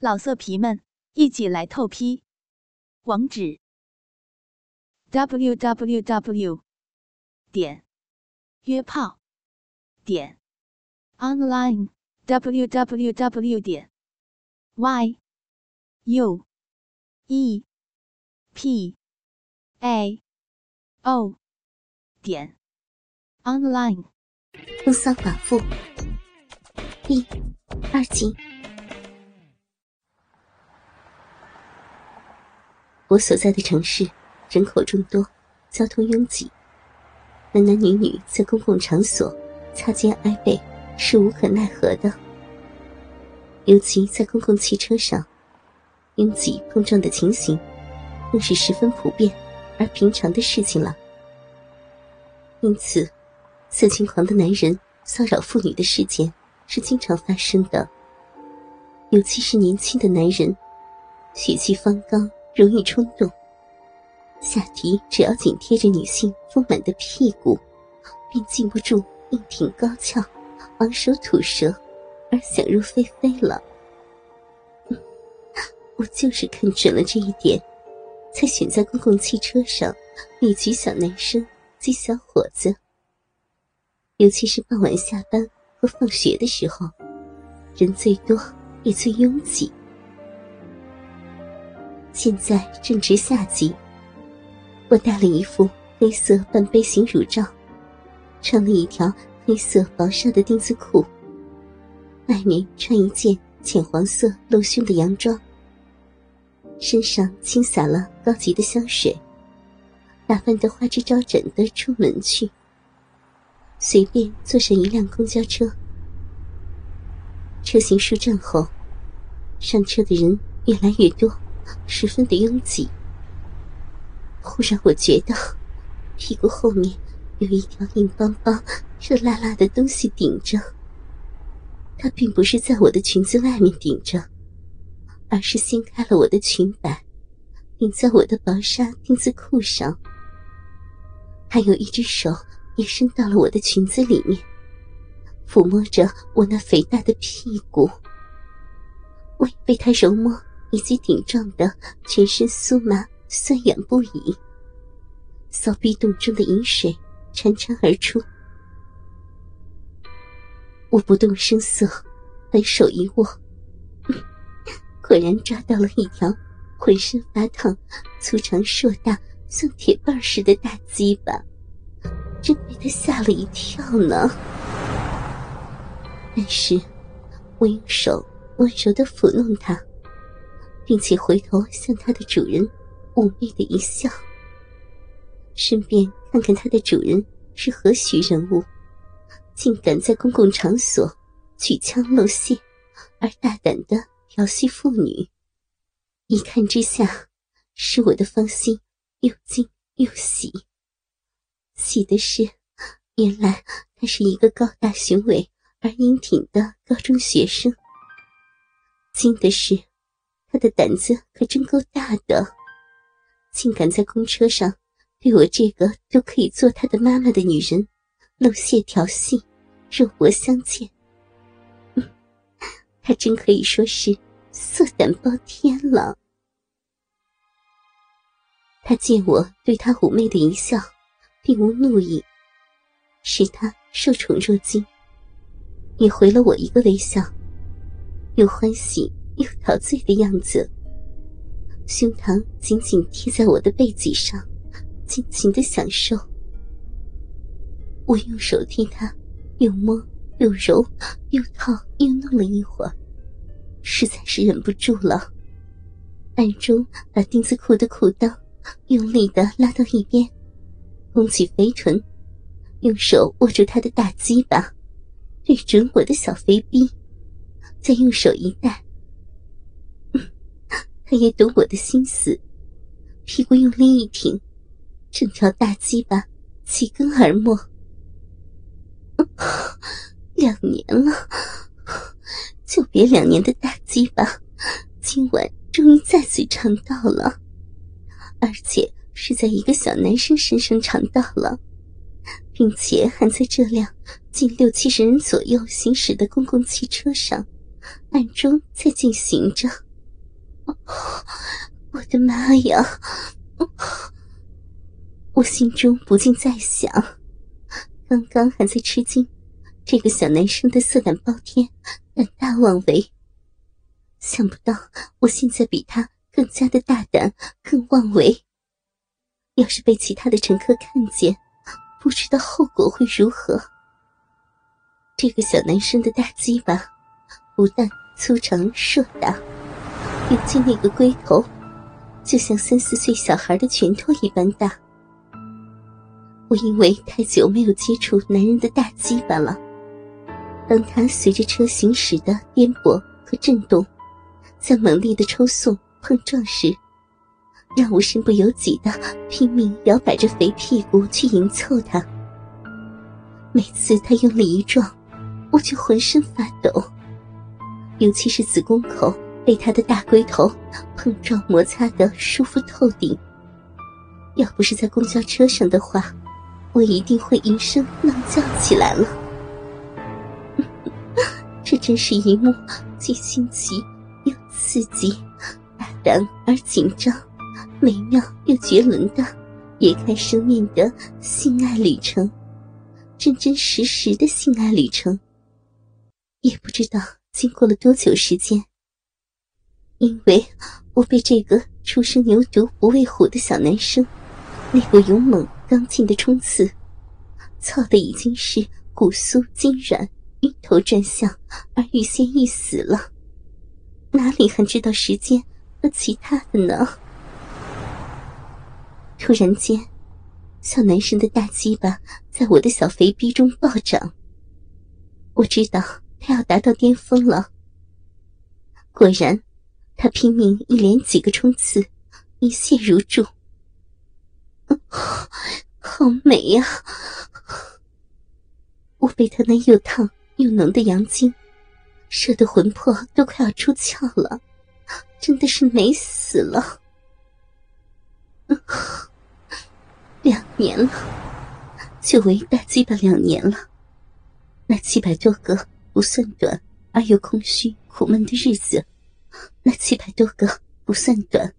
老色皮们，一起来透批！网址：w w w 点约炮点 online w w w 点 y u e p a o 点 online。风骚寡妇第二集。我所在的城市人口众多，交通拥挤，男男女女在公共场所擦肩挨背是无可奈何的。尤其在公共汽车上，拥挤碰撞的情形更是十分普遍而平常的事情了。因此，色情狂的男人骚扰妇女的事件是经常发生的，尤其是年轻的男人，血气方刚。容易冲动，下体只要紧贴着女性丰满的屁股，便禁不住硬挺高翘，昂首吐舌，而想入非非了。我就是看准了这一点，才选在公共汽车上列举小男生及小伙子，尤其是傍晚下班和放学的时候，人最多也最拥挤。现在正值夏季，我戴了一副黑色半背心乳罩，穿了一条黑色薄纱的丁字裤，外面穿一件浅黄色露胸的洋装，身上轻洒了高级的香水，打扮得花枝招展的出门去。随便坐上一辆公交车，车行数站后，上车的人越来越多。十分的拥挤。忽然，我觉得屁股后面有一条硬邦邦、热辣辣的东西顶着。它并不是在我的裙子外面顶着，而是掀开了我的裙摆，顶在我的薄纱丁字裤上。还有一只手也伸到了我的裙子里面，抚摸着我那肥大的屁股。我被他揉摸。以及顶撞的全身酥麻酸痒不已，骚逼洞中的饮水潺潺而出。我不动声色，反手一握，果然抓到了一条浑身发烫、粗长硕大、像铁棒似的大鸡巴，真被他吓了一跳呢。但是，我用手温柔的抚弄他。并且回头向他的主人妩媚的一笑，顺便看看他的主人是何许人物，竟敢在公共场所举枪露馅，而大胆的调戏妇女。一看之下，使我的芳心又惊又喜。喜的是，原来他是一个高大雄伟而英挺的高中学生；惊的是。他的胆子可真够大的，竟敢在公车上对我这个都可以做他的妈妈的女人露械调戏，肉搏相见。他真可以说是色胆包天了。他见我对他妩媚的一笑，并无怒意，使他受宠若惊，也回了我一个微笑，又欢喜。又陶醉的样子，胸膛紧紧贴在我的背脊上，尽情的享受。我用手替他又摸又揉又套又弄了一会儿，实在是忍不住了，暗中把丁字裤的裤裆用力的拉到一边，弓起肥臀，用手握住他的大鸡巴，对准我的小肥逼，再用手一带。他也懂我的心思，屁股用力一挺，整条大鸡巴齐根而没。两年了，就别两年的大鸡巴，今晚终于再次尝到了，而且是在一个小男生身上尝到了，并且还在这辆近六七十人左右行驶的公共汽车上，暗中在进行着。我的妈呀！我心中不禁在想，刚刚还在吃惊这个小男生的色胆包天、胆大妄为，想不到我现在比他更加的大胆、更妄为。要是被其他的乘客看见，不知道后果会如何。这个小男生的大鸡巴，不但粗长硕大，尤其那个龟头，就像三四岁小孩的拳头一般大。我因为太久没有接触男人的大鸡巴了，当他随着车行驶的颠簸和震动，在猛烈的抽送碰撞时，让我身不由己的拼命摇摆着肥屁股去迎凑他。每次他用力一撞，我就浑身发抖，尤其是子宫口被他的大龟头碰撞摩擦的舒服透顶。要不是在公交车上的话，我一定会一声浪叫起来了。这真是一幕既新奇又刺激、大胆而紧张、美妙又绝伦的别开生面的性爱旅程，真真实实的性爱旅程。也不知道经过了多久时间，因为我被这个初生牛犊不畏虎的小男生那股勇猛刚劲的冲刺，操的已经是骨酥筋软、晕头转向而欲仙欲死了，哪里还知道时间和其他的呢？突然间，小男生的大鸡巴在我的小肥逼中暴涨，我知道。他要达到巅峰了。果然，他拼命一连几个冲刺，一泻如注。好美呀！我被他那又烫又浓的阳精射得魂魄都快要出窍了，真的是美死了。两年了，久违大鸡巴两年了，那七百多个。不算短而又空虚苦闷的日子，那七百多个不算短，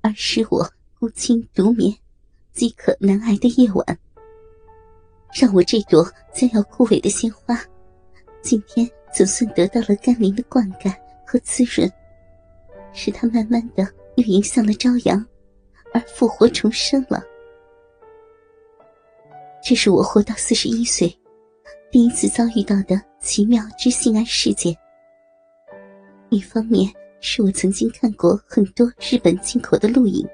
而是我孤清独眠、饥渴难挨的夜晚，让我这朵将要枯萎的鲜花，今天总算得到了甘霖的灌溉和滋润，使它慢慢的又迎向了朝阳，而复活重生了。这是我活到四十一岁。第一次遭遇到的奇妙之性爱事件。一方面是我曾经看过很多日本进口的录影，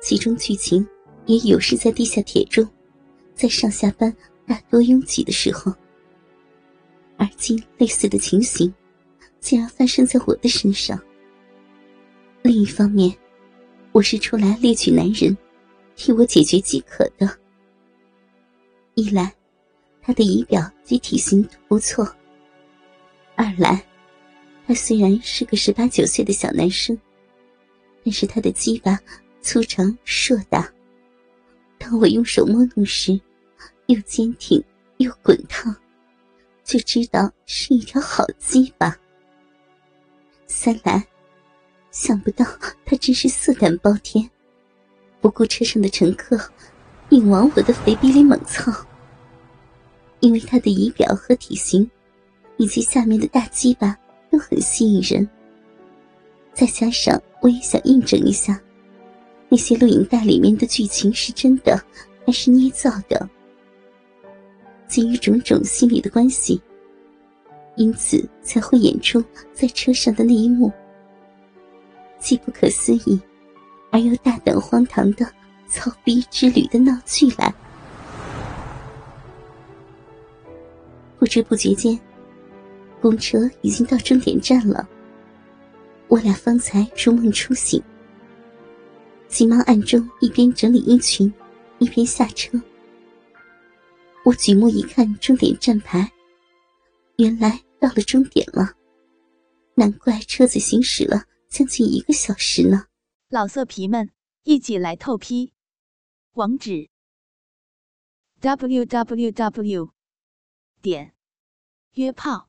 其中剧情也有是在地下铁中，在上下班大多拥挤的时候。而今类似的情形，竟然发生在我的身上。另一方面，我是出来猎取男人，替我解决饥渴的。一来。他的仪表及体型都不错。二来，他虽然是个十八九岁的小男生，但是他的鸡巴粗长硕大。当我用手摸弄时，又坚挺又滚烫，就知道是一条好鸡巴。三来，想不到他真是色胆包天，不顾车上的乘客，硬往我的肥逼里猛操。因为他的仪表和体型，以及下面的大鸡巴都很吸引人。再加上我也想印证一下，那些录影带里面的剧情是真的还是捏造的。基于种种心理的关系，因此才会演出在车上的那一幕，既不可思议，而又大胆荒唐的操逼之旅的闹剧来。不知不觉间，公车已经到终点站了。我俩方才如梦初醒，急忙暗中一边整理衣裙，一边下车。我举目一看终点站牌，原来到了终点了。难怪车子行驶了将近一个小时呢。老色皮们，一起来透批！网址：w w w. 点约炮